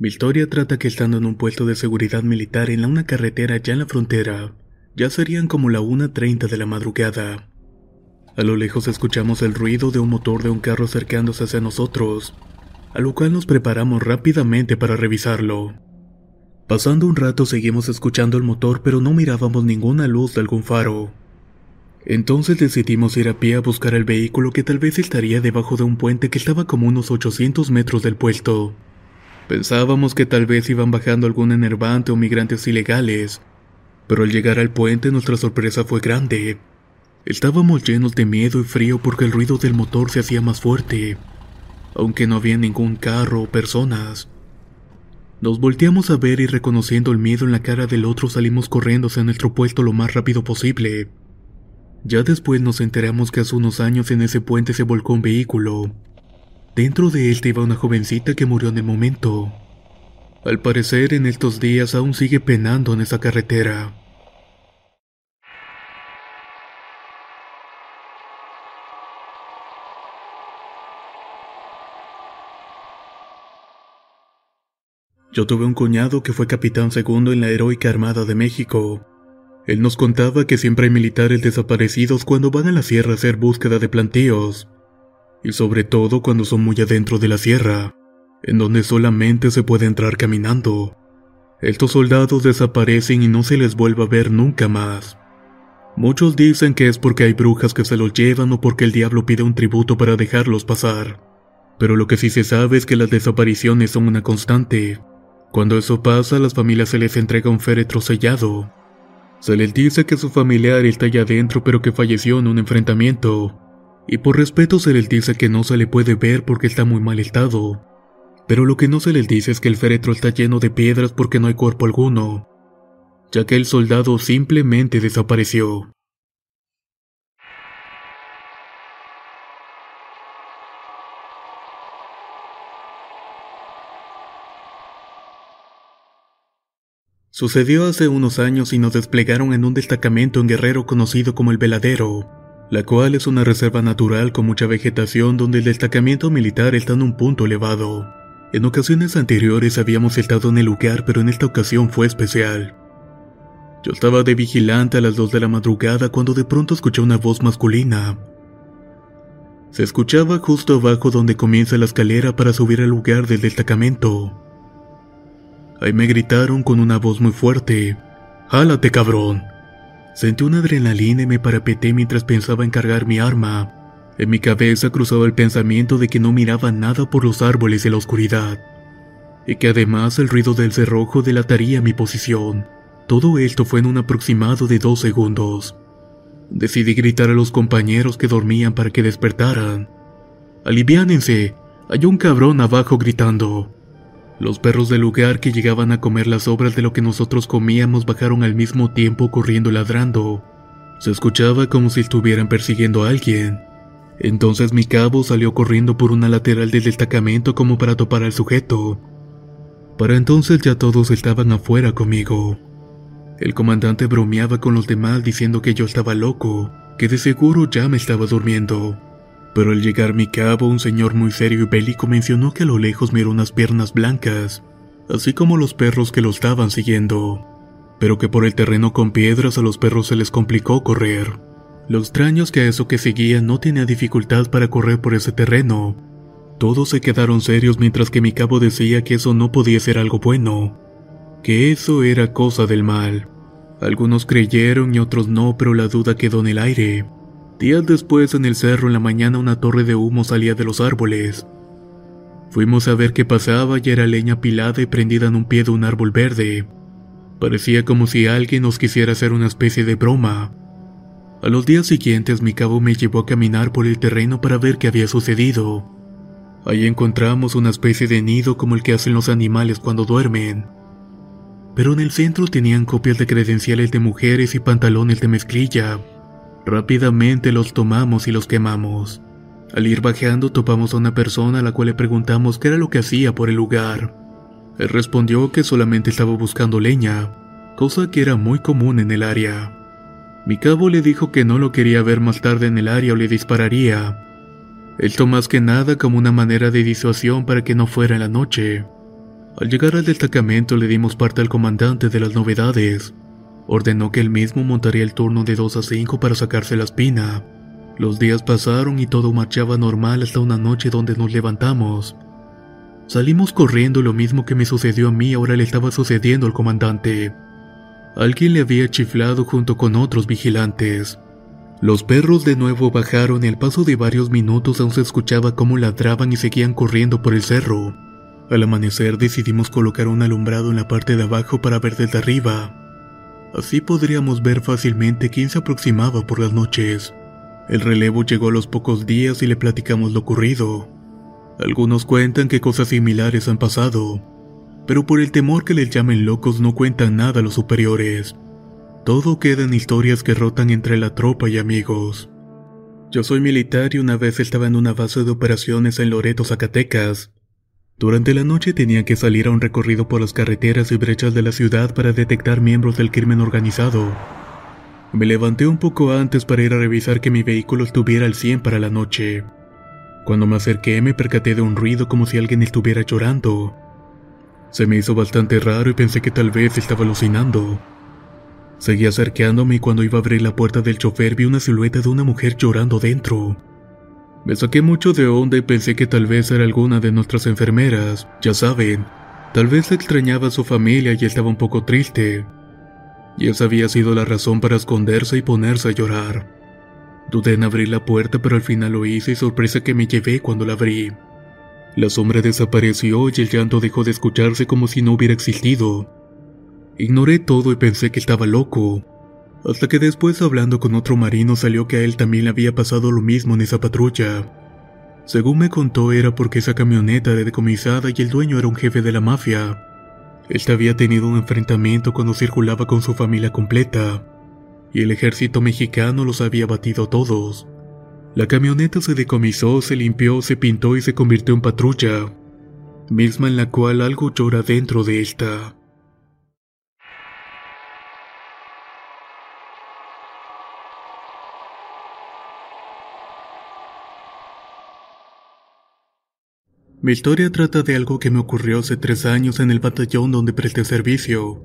Mi historia trata que estando en un puesto de seguridad militar en la una carretera ya en la frontera, ya serían como la 1.30 de la madrugada. A lo lejos escuchamos el ruido de un motor de un carro acercándose hacia nosotros, a lo cual nos preparamos rápidamente para revisarlo. Pasando un rato seguimos escuchando el motor pero no mirábamos ninguna luz de algún faro. Entonces decidimos ir a pie a buscar el vehículo que tal vez estaría debajo de un puente que estaba como unos 800 metros del puesto. Pensábamos que tal vez iban bajando algún enervante o migrantes ilegales, pero al llegar al puente nuestra sorpresa fue grande. Estábamos llenos de miedo y frío porque el ruido del motor se hacía más fuerte, aunque no había ningún carro o personas. Nos volteamos a ver y reconociendo el miedo en la cara del otro salimos corriendo hacia nuestro puesto lo más rápido posible. Ya después nos enteramos que hace unos años en ese puente se volcó un vehículo. Dentro de él iba una jovencita que murió en el momento. Al parecer en estos días aún sigue penando en esa carretera. Yo tuve un cuñado que fue capitán segundo en la heroica Armada de México. Él nos contaba que siempre hay militares desaparecidos cuando van a la sierra a hacer búsqueda de plantíos, y sobre todo cuando son muy adentro de la sierra, en donde solamente se puede entrar caminando. Estos soldados desaparecen y no se les vuelve a ver nunca más. Muchos dicen que es porque hay brujas que se los llevan o porque el diablo pide un tributo para dejarlos pasar. Pero lo que sí se sabe es que las desapariciones son una constante. Cuando eso pasa, a las familias se les entrega un féretro sellado. Se les dice que su familiar está allá adentro pero que falleció en un enfrentamiento. Y por respeto se les dice que no se le puede ver porque está muy mal estado. Pero lo que no se les dice es que el féretro está lleno de piedras porque no hay cuerpo alguno, ya que el soldado simplemente desapareció. Sucedió hace unos años y nos desplegaron en un destacamento en Guerrero conocido como el Veladero, la cual es una reserva natural con mucha vegetación donde el destacamento militar está en un punto elevado. En ocasiones anteriores habíamos estado en el lugar, pero en esta ocasión fue especial. Yo estaba de vigilante a las 2 de la madrugada cuando de pronto escuché una voz masculina. Se escuchaba justo abajo donde comienza la escalera para subir al lugar del destacamento. Ahí me gritaron con una voz muy fuerte, ¡Jálate cabrón! Sentí una adrenalina y me parapeté mientras pensaba en cargar mi arma. En mi cabeza cruzaba el pensamiento de que no miraba nada por los árboles de la oscuridad, y que además el ruido del cerrojo delataría mi posición. Todo esto fue en un aproximado de dos segundos. Decidí gritar a los compañeros que dormían para que despertaran. Aliviánense, hay un cabrón abajo gritando. Los perros del lugar que llegaban a comer las sobras de lo que nosotros comíamos bajaron al mismo tiempo corriendo ladrando. Se escuchaba como si estuvieran persiguiendo a alguien. Entonces mi cabo salió corriendo por una lateral del destacamento como para topar al sujeto. Para entonces ya todos estaban afuera conmigo. El comandante bromeaba con los demás diciendo que yo estaba loco, que de seguro ya me estaba durmiendo. Pero al llegar mi cabo, un señor muy serio y bélico mencionó que a lo lejos miró unas piernas blancas, así como los perros que lo estaban siguiendo, pero que por el terreno con piedras a los perros se les complicó correr. Lo extraño que a eso que seguía no tenía dificultad para correr por ese terreno. Todos se quedaron serios mientras que mi cabo decía que eso no podía ser algo bueno, que eso era cosa del mal. Algunos creyeron y otros no, pero la duda quedó en el aire. Días después, en el cerro en la mañana, una torre de humo salía de los árboles. Fuimos a ver qué pasaba y era leña pilada y prendida en un pie de un árbol verde. Parecía como si alguien nos quisiera hacer una especie de broma. A los días siguientes mi cabo me llevó a caminar por el terreno para ver qué había sucedido. Allí encontramos una especie de nido como el que hacen los animales cuando duermen. Pero en el centro tenían copias de credenciales de mujeres y pantalones de mezclilla. Rápidamente los tomamos y los quemamos. Al ir bajando topamos a una persona a la cual le preguntamos qué era lo que hacía por el lugar. Él respondió que solamente estaba buscando leña, cosa que era muy común en el área. Mi cabo le dijo que no lo quería ver más tarde en el área o le dispararía. Esto más que nada como una manera de disuasión para que no fuera en la noche. Al llegar al destacamento le dimos parte al comandante de las novedades. Ordenó que él mismo montaría el turno de 2 a 5 para sacarse la espina. Los días pasaron y todo marchaba normal hasta una noche donde nos levantamos. Salimos corriendo lo mismo que me sucedió a mí ahora le estaba sucediendo al comandante. Alguien le había chiflado junto con otros vigilantes. Los perros de nuevo bajaron y al paso de varios minutos aún se escuchaba cómo ladraban y seguían corriendo por el cerro. Al amanecer decidimos colocar un alumbrado en la parte de abajo para ver desde arriba. Así podríamos ver fácilmente quién se aproximaba por las noches. El relevo llegó a los pocos días y le platicamos lo ocurrido. Algunos cuentan que cosas similares han pasado, pero por el temor que les llamen locos no cuentan nada a los superiores. Todo queda en historias que rotan entre la tropa y amigos. Yo soy militar y una vez estaba en una base de operaciones en Loreto, Zacatecas. Durante la noche tenía que salir a un recorrido por las carreteras y brechas de la ciudad para detectar miembros del crimen organizado. Me levanté un poco antes para ir a revisar que mi vehículo estuviera al 100 para la noche. Cuando me acerqué me percaté de un ruido como si alguien estuviera llorando. Se me hizo bastante raro y pensé que tal vez estaba alucinando. Seguí acercándome y cuando iba a abrir la puerta del chofer vi una silueta de una mujer llorando dentro. Me saqué mucho de onda y pensé que tal vez era alguna de nuestras enfermeras, ya saben, tal vez extrañaba a su familia y estaba un poco triste. Y esa había sido la razón para esconderse y ponerse a llorar. Dudé en abrir la puerta pero al final lo hice y sorpresa que me llevé cuando la abrí. La sombra desapareció y el llanto dejó de escucharse como si no hubiera existido. Ignoré todo y pensé que estaba loco, hasta que después hablando con otro marino salió que a él también le había pasado lo mismo en esa patrulla. Según me contó era porque esa camioneta era decomisada y el dueño era un jefe de la mafia. Este había tenido un enfrentamiento cuando circulaba con su familia completa, y el ejército mexicano los había batido todos. La camioneta se decomisó, se limpió, se pintó y se convirtió en patrulla, misma en la cual algo llora dentro de esta. Mi historia trata de algo que me ocurrió hace tres años en el batallón donde presté servicio.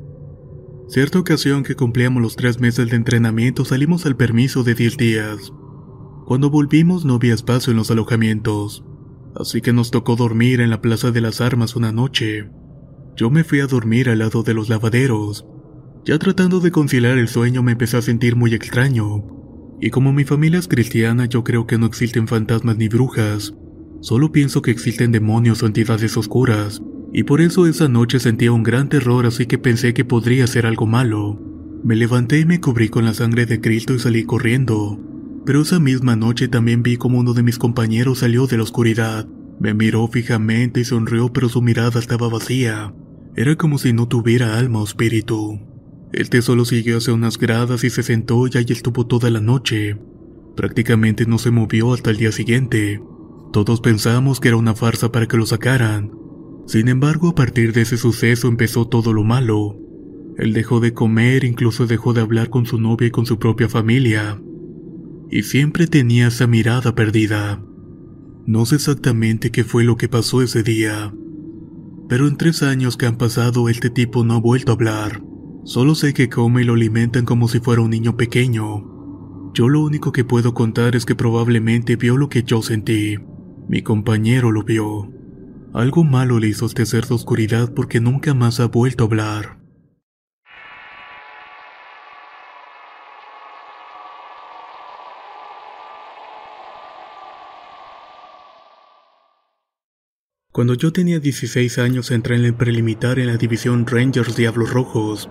Cierta ocasión que cumplíamos los tres meses de entrenamiento salimos al permiso de diez días. Cuando volvimos no había espacio en los alojamientos, así que nos tocó dormir en la Plaza de las Armas una noche. Yo me fui a dormir al lado de los lavaderos. Ya tratando de conciliar el sueño me empecé a sentir muy extraño. Y como mi familia es cristiana yo creo que no existen fantasmas ni brujas, Solo pienso que existen demonios o entidades oscuras, y por eso esa noche sentía un gran terror así que pensé que podría ser algo malo. Me levanté y me cubrí con la sangre de Cristo y salí corriendo. Pero esa misma noche también vi como uno de mis compañeros salió de la oscuridad. Me miró fijamente y sonrió pero su mirada estaba vacía. Era como si no tuviera alma o espíritu. Este solo siguió hacia unas gradas y se sentó y estuvo toda la noche. Prácticamente no se movió hasta el día siguiente. Todos pensamos que era una farsa para que lo sacaran. Sin embargo, a partir de ese suceso empezó todo lo malo. Él dejó de comer, incluso dejó de hablar con su novia y con su propia familia. Y siempre tenía esa mirada perdida. No sé exactamente qué fue lo que pasó ese día. Pero en tres años que han pasado este tipo no ha vuelto a hablar. Solo sé que come y lo alimentan como si fuera un niño pequeño. Yo lo único que puedo contar es que probablemente vio lo que yo sentí. Mi compañero lo vio. Algo malo le hizo este ser de oscuridad porque nunca más ha vuelto a hablar. Cuando yo tenía 16 años entré en el prelimitar en la división Rangers Diablos Rojos.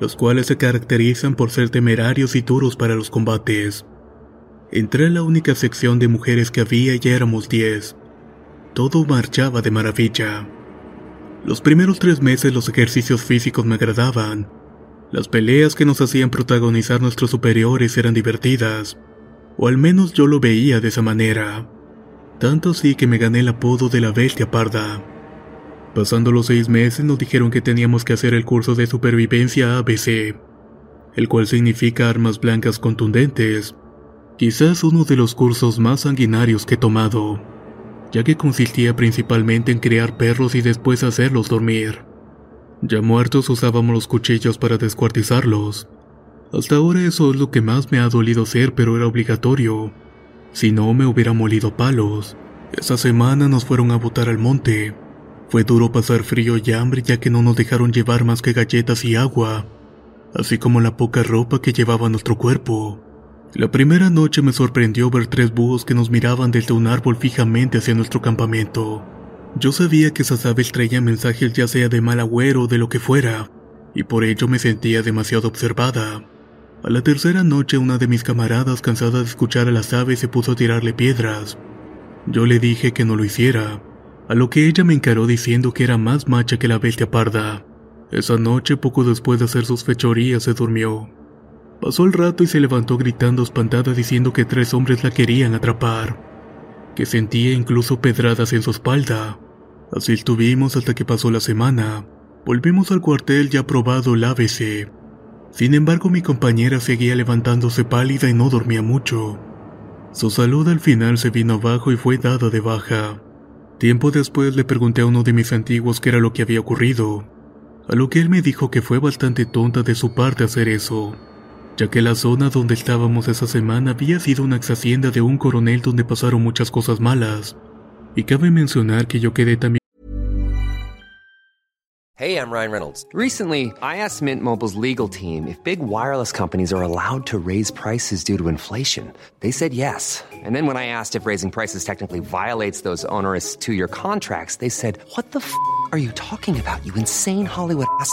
los cuales se caracterizan por ser temerarios y duros para los combates. Entré a la única sección de mujeres que había y éramos 10. Todo marchaba de maravilla. Los primeros tres meses los ejercicios físicos me agradaban. Las peleas que nos hacían protagonizar nuestros superiores eran divertidas, o al menos yo lo veía de esa manera. Tanto así que me gané el apodo de la bestia parda. Pasando los seis meses nos dijeron que teníamos que hacer el curso de supervivencia ABC, el cual significa armas blancas contundentes, quizás uno de los cursos más sanguinarios que he tomado, ya que consistía principalmente en criar perros y después hacerlos dormir. Ya muertos usábamos los cuchillos para descuartizarlos. Hasta ahora eso es lo que más me ha dolido hacer, pero era obligatorio. Si no, me hubiera molido palos. Esa semana nos fueron a botar al monte. Fue duro pasar frío y hambre ya que no nos dejaron llevar más que galletas y agua, así como la poca ropa que llevaba nuestro cuerpo. La primera noche me sorprendió ver tres búhos que nos miraban desde un árbol fijamente hacia nuestro campamento. Yo sabía que esas aves traían mensajes ya sea de mal agüero o de lo que fuera, y por ello me sentía demasiado observada. A la tercera noche una de mis camaradas cansada de escuchar a las aves se puso a tirarle piedras. Yo le dije que no lo hiciera, a lo que ella me encaró diciendo que era más macha que la bestia parda. Esa noche, poco después de hacer sus fechorías, se durmió. Pasó el rato y se levantó gritando espantada diciendo que tres hombres la querían atrapar, que sentía incluso pedradas en su espalda. Así estuvimos hasta que pasó la semana. Volvimos al cuartel ya probado el ABC. Sin embargo, mi compañera seguía levantándose pálida y no dormía mucho. Su salud al final se vino abajo y fue dada de baja. Tiempo después le pregunté a uno de mis antiguos qué era lo que había ocurrido, a lo que él me dijo que fue bastante tonta de su parte hacer eso, ya que la zona donde estábamos esa semana había sido una ex hacienda de un coronel donde pasaron muchas cosas malas, y cabe mencionar que yo quedé también Hey, I'm Ryan Reynolds. Recently, I asked Mint Mobile's legal team if big wireless companies are allowed to raise prices due to inflation. They said yes. And then when I asked if raising prices technically violates those onerous two year contracts, they said, What the f are you talking about, you insane Hollywood ass?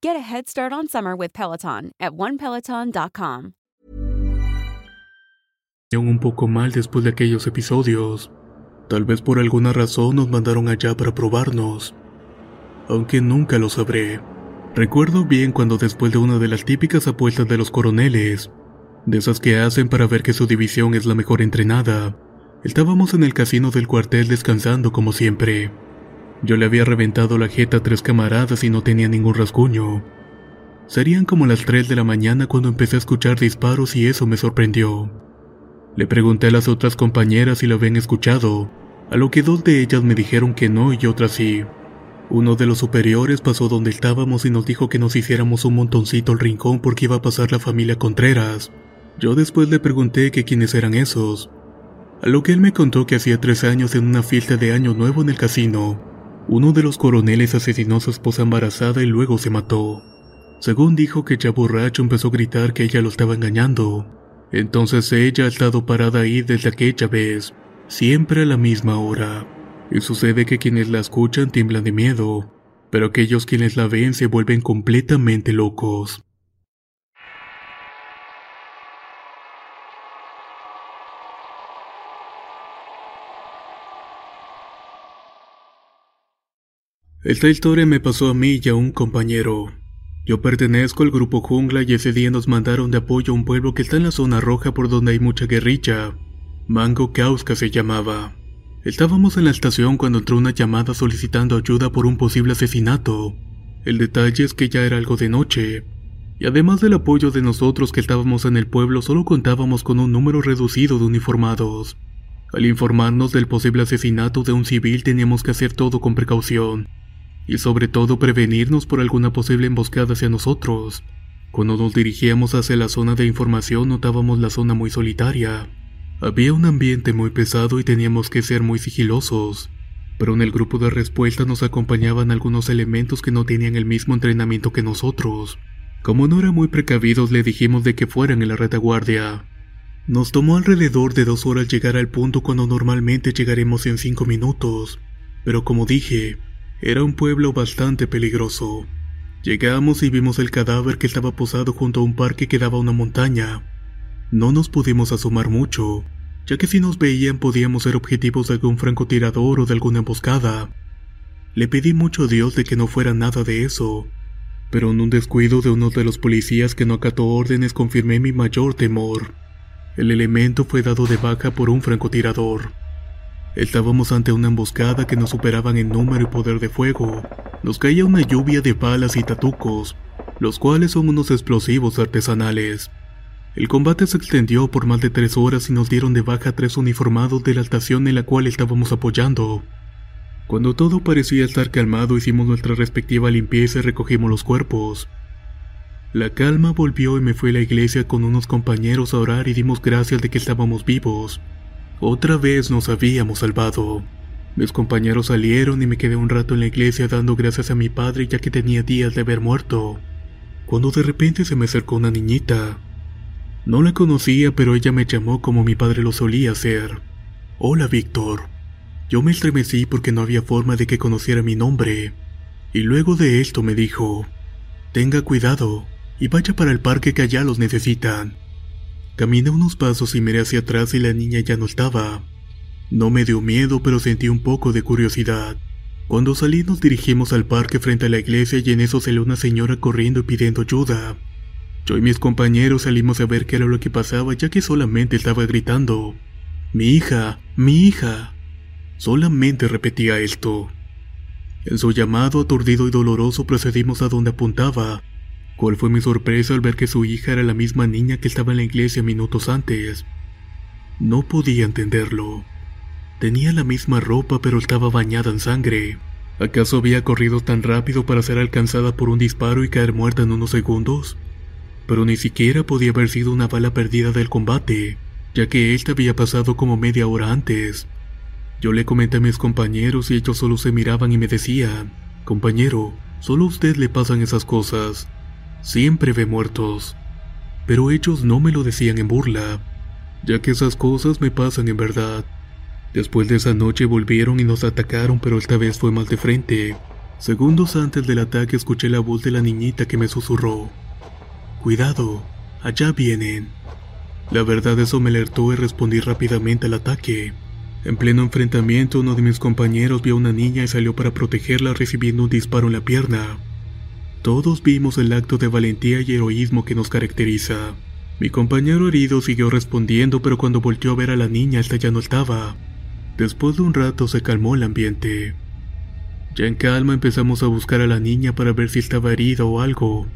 Get a head start on summer with Peloton at onepeloton.com. un poco mal después de aquellos episodios. Tal vez por alguna razón nos mandaron allá para probarnos. Aunque nunca lo sabré. Recuerdo bien cuando después de una de las típicas apuestas de los coroneles, de esas que hacen para ver que su división es la mejor entrenada, estábamos en el casino del cuartel descansando como siempre. Yo le había reventado la jeta a tres camaradas y no tenía ningún rasguño. Serían como las 3 de la mañana cuando empecé a escuchar disparos y eso me sorprendió. Le pregunté a las otras compañeras si lo habían escuchado, a lo que dos de ellas me dijeron que no y otras sí. Uno de los superiores pasó donde estábamos y nos dijo que nos hiciéramos un montoncito al rincón porque iba a pasar la familia Contreras. Yo después le pregunté que quiénes eran esos. A lo que él me contó que hacía tres años en una fiesta de año nuevo en el casino, uno de los coroneles asesinó a su esposa embarazada y luego se mató. Según dijo que ya borracho empezó a gritar que ella lo estaba engañando. Entonces ella ha estado parada ahí desde aquella vez, siempre a la misma hora. Y sucede que quienes la escuchan tiemblan de miedo, pero aquellos quienes la ven se vuelven completamente locos. Esta historia me pasó a mí y a un compañero. Yo pertenezco al grupo Jungla y ese día nos mandaron de apoyo a un pueblo que está en la zona roja por donde hay mucha guerrilla. Mango Kauska se llamaba. Estábamos en la estación cuando entró una llamada solicitando ayuda por un posible asesinato. El detalle es que ya era algo de noche. Y además del apoyo de nosotros que estábamos en el pueblo, solo contábamos con un número reducido de uniformados. Al informarnos del posible asesinato de un civil teníamos que hacer todo con precaución y sobre todo prevenirnos por alguna posible emboscada hacia nosotros. Cuando nos dirigíamos hacia la zona de información notábamos la zona muy solitaria. Había un ambiente muy pesado y teníamos que ser muy sigilosos, pero en el grupo de respuesta nos acompañaban algunos elementos que no tenían el mismo entrenamiento que nosotros. Como no eran muy precavidos le dijimos de que fueran en la retaguardia. Nos tomó alrededor de dos horas llegar al punto cuando normalmente llegaremos en cinco minutos, pero como dije, era un pueblo bastante peligroso. Llegamos y vimos el cadáver que estaba posado junto a un parque que daba a una montaña. No nos pudimos asomar mucho, ya que si nos veían podíamos ser objetivos de algún francotirador o de alguna emboscada. Le pedí mucho a Dios de que no fuera nada de eso, pero en un descuido de uno de los policías que no acató órdenes confirmé mi mayor temor. El elemento fue dado de baja por un francotirador. Estábamos ante una emboscada que nos superaban en número y poder de fuego. Nos caía una lluvia de balas y tatucos, los cuales son unos explosivos artesanales. El combate se extendió por más de tres horas y nos dieron de baja tres uniformados de la estación en la cual estábamos apoyando. Cuando todo parecía estar calmado hicimos nuestra respectiva limpieza y recogimos los cuerpos. La calma volvió y me fui a la iglesia con unos compañeros a orar y dimos gracias de que estábamos vivos. Otra vez nos habíamos salvado. Mis compañeros salieron y me quedé un rato en la iglesia dando gracias a mi padre ya que tenía días de haber muerto. Cuando de repente se me acercó una niñita. No la conocía, pero ella me llamó como mi padre lo solía hacer. Hola, Víctor. Yo me estremecí porque no había forma de que conociera mi nombre. Y luego de esto me dijo, tenga cuidado y vaya para el parque que allá los necesitan. Caminé unos pasos y miré hacia atrás y la niña ya no estaba. No me dio miedo, pero sentí un poco de curiosidad. Cuando salí nos dirigimos al parque frente a la iglesia y en eso salió una señora corriendo y pidiendo ayuda. Yo y mis compañeros salimos a ver qué era lo que pasaba ya que solamente estaba gritando. Mi hija, mi hija. Solamente repetía esto. En su llamado aturdido y doloroso procedimos a donde apuntaba. ¿Cuál fue mi sorpresa al ver que su hija era la misma niña que estaba en la iglesia minutos antes? No podía entenderlo. Tenía la misma ropa pero estaba bañada en sangre. ¿Acaso había corrido tan rápido para ser alcanzada por un disparo y caer muerta en unos segundos? pero ni siquiera podía haber sido una bala perdida del combate, ya que ésta había pasado como media hora antes. Yo le comenté a mis compañeros y ellos solo se miraban y me decían, compañero, solo a usted le pasan esas cosas, siempre ve muertos. Pero ellos no me lo decían en burla, ya que esas cosas me pasan en verdad. Después de esa noche volvieron y nos atacaron, pero esta vez fue más de frente. Segundos antes del ataque escuché la voz de la niñita que me susurró. Cuidado, allá vienen. La verdad eso me alertó y respondí rápidamente al ataque. En pleno enfrentamiento uno de mis compañeros vio a una niña y salió para protegerla recibiendo un disparo en la pierna. Todos vimos el acto de valentía y heroísmo que nos caracteriza. Mi compañero herido siguió respondiendo pero cuando volteó a ver a la niña esta ya no estaba. Después de un rato se calmó el ambiente. Ya en calma empezamos a buscar a la niña para ver si estaba herida o algo.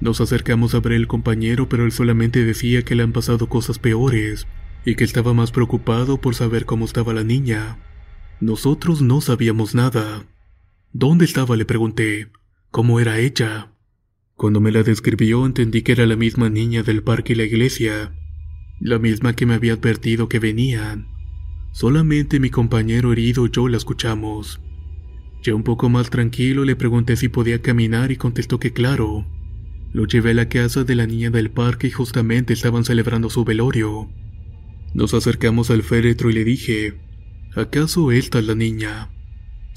Nos acercamos a ver el compañero, pero él solamente decía que le han pasado cosas peores y que estaba más preocupado por saber cómo estaba la niña. Nosotros no sabíamos nada. ¿Dónde estaba? le pregunté. ¿Cómo era ella? Cuando me la describió entendí que era la misma niña del parque y la iglesia, la misma que me había advertido que venían. Solamente mi compañero herido y yo la escuchamos. Ya un poco más tranquilo le pregunté si podía caminar y contestó que claro. Lo llevé a la casa de la niña del parque y justamente estaban celebrando su velorio. Nos acercamos al féretro y le dije, ¿acaso esta es la niña?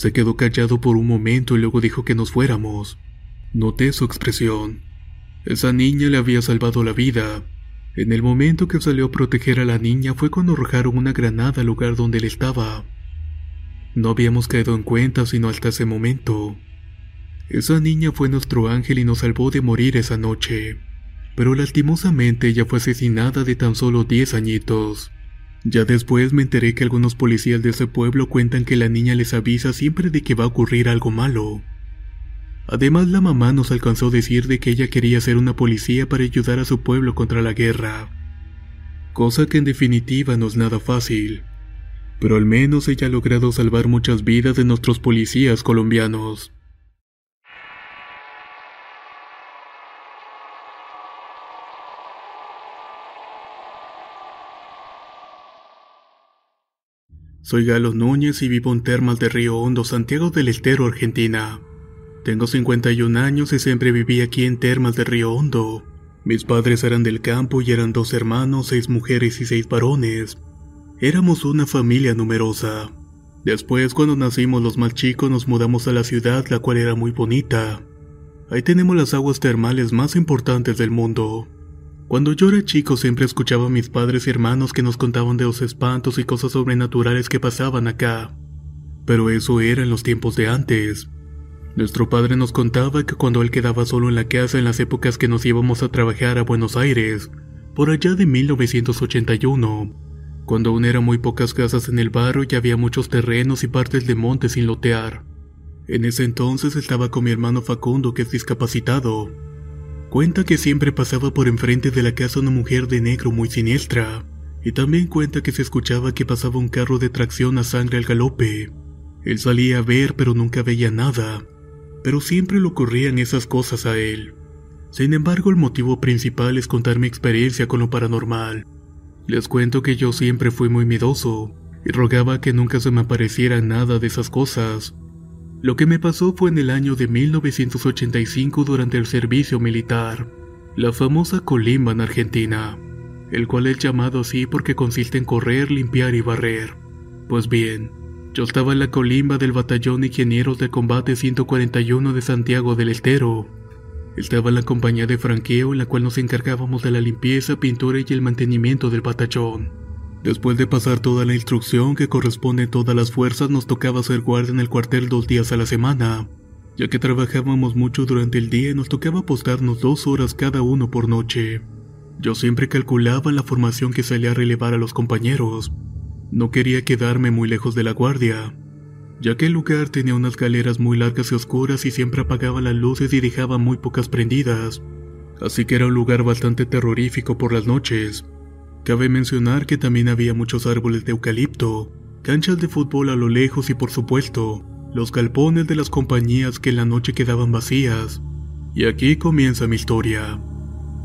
Se quedó callado por un momento y luego dijo que nos fuéramos. Noté su expresión. Esa niña le había salvado la vida. En el momento que salió a proteger a la niña fue cuando arrojaron una granada al lugar donde él estaba. No habíamos caído en cuenta sino hasta ese momento. Esa niña fue nuestro ángel y nos salvó de morir esa noche. Pero lastimosamente ella fue asesinada de tan solo 10 añitos. Ya después me enteré que algunos policías de ese pueblo cuentan que la niña les avisa siempre de que va a ocurrir algo malo. Además la mamá nos alcanzó a decir de que ella quería ser una policía para ayudar a su pueblo contra la guerra. Cosa que en definitiva no es nada fácil. Pero al menos ella ha logrado salvar muchas vidas de nuestros policías colombianos. Soy Galo Núñez y vivo en Termas de Río Hondo, Santiago del Estero, Argentina. Tengo 51 años y siempre viví aquí en Termas de Río Hondo. Mis padres eran del campo y eran dos hermanos, seis mujeres y seis varones. Éramos una familia numerosa. Después, cuando nacimos los más chicos, nos mudamos a la ciudad, la cual era muy bonita. Ahí tenemos las aguas termales más importantes del mundo. Cuando yo era chico siempre escuchaba a mis padres y hermanos que nos contaban de los espantos y cosas sobrenaturales que pasaban acá. Pero eso era en los tiempos de antes. Nuestro padre nos contaba que cuando él quedaba solo en la casa en las épocas que nos íbamos a trabajar a Buenos Aires, por allá de 1981, cuando aún eran muy pocas casas en el barrio y había muchos terrenos y partes de monte sin lotear. En ese entonces estaba con mi hermano Facundo que es discapacitado. Cuenta que siempre pasaba por enfrente de la casa una mujer de negro muy siniestra, y también cuenta que se escuchaba que pasaba un carro de tracción a sangre al galope. Él salía a ver pero nunca veía nada, pero siempre le ocurrían esas cosas a él. Sin embargo, el motivo principal es contar mi experiencia con lo paranormal. Les cuento que yo siempre fui muy miedoso y rogaba que nunca se me apareciera nada de esas cosas. Lo que me pasó fue en el año de 1985 durante el servicio militar, la famosa colimba en Argentina, el cual es llamado así porque consiste en correr, limpiar y barrer. Pues bien, yo estaba en la colimba del Batallón Ingenieros de Combate 141 de Santiago del Estero, estaba en la compañía de franqueo en la cual nos encargábamos de la limpieza, pintura y el mantenimiento del batallón. Después de pasar toda la instrucción que corresponde a todas las fuerzas, nos tocaba hacer guardia en el cuartel dos días a la semana. Ya que trabajábamos mucho durante el día, nos tocaba apostarnos dos horas cada uno por noche. Yo siempre calculaba la formación que salía a relevar a los compañeros. No quería quedarme muy lejos de la guardia, ya que el lugar tenía unas galeras muy largas y oscuras y siempre apagaba las luces y dejaba muy pocas prendidas, así que era un lugar bastante terrorífico por las noches. Cabe mencionar que también había muchos árboles de eucalipto, canchas de fútbol a lo lejos y por supuesto, los galpones de las compañías que en la noche quedaban vacías. Y aquí comienza mi historia.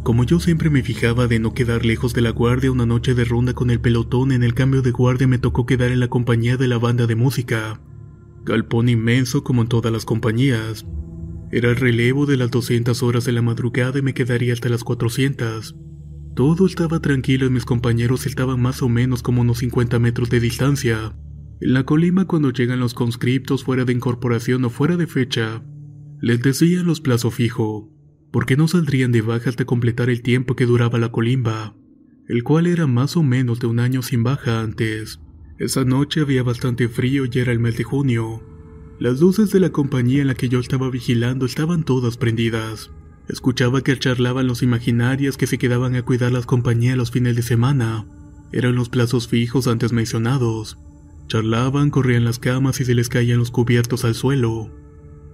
Como yo siempre me fijaba de no quedar lejos de la guardia, una noche de ronda con el pelotón en el cambio de guardia me tocó quedar en la compañía de la banda de música galpón inmenso como en todas las compañías. Era el relevo de las 200 horas de la madrugada y me quedaría hasta las 400. Todo estaba tranquilo y mis compañeros estaban más o menos como unos 50 metros de distancia. En la colima cuando llegan los conscriptos fuera de incorporación o fuera de fecha, les decían los plazo fijo, porque no saldrían de baja hasta completar el tiempo que duraba la colimba, el cual era más o menos de un año sin baja antes. Esa noche había bastante frío y era el mes de junio. Las luces de la compañía en la que yo estaba vigilando estaban todas prendidas. Escuchaba que charlaban los imaginarios que se quedaban a cuidar las compañías los fines de semana. Eran los plazos fijos antes mencionados. Charlaban, corrían las camas y se les caían los cubiertos al suelo.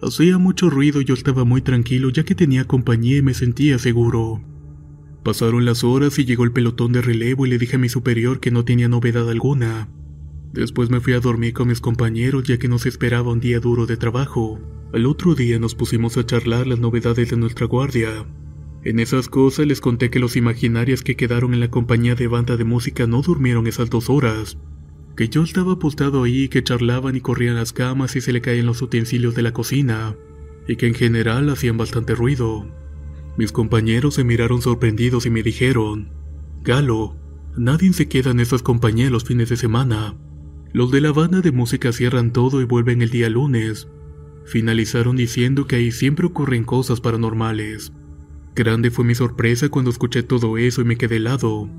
Hacía mucho ruido y yo estaba muy tranquilo ya que tenía compañía y me sentía seguro. Pasaron las horas y llegó el pelotón de relevo y le dije a mi superior que no tenía novedad alguna. Después me fui a dormir con mis compañeros ya que nos esperaba un día duro de trabajo. Al otro día nos pusimos a charlar las novedades de nuestra guardia. En esas cosas les conté que los imaginarios que quedaron en la compañía de banda de música no durmieron esas dos horas, que yo estaba apostado ahí, que charlaban y corrían las camas y se le caían los utensilios de la cocina, y que en general hacían bastante ruido. Mis compañeros se miraron sorprendidos y me dijeron, Galo, nadie se queda en esas compañías los fines de semana. Los de la banda de música cierran todo y vuelven el día lunes. Finalizaron diciendo que ahí siempre ocurren cosas paranormales. Grande fue mi sorpresa cuando escuché todo eso y me quedé helado.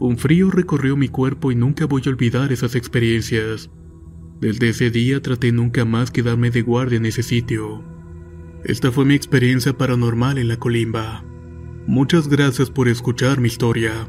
Un frío recorrió mi cuerpo y nunca voy a olvidar esas experiencias. Desde ese día traté nunca más quedarme de guardia en ese sitio. Esta fue mi experiencia paranormal en la colimba. Muchas gracias por escuchar mi historia.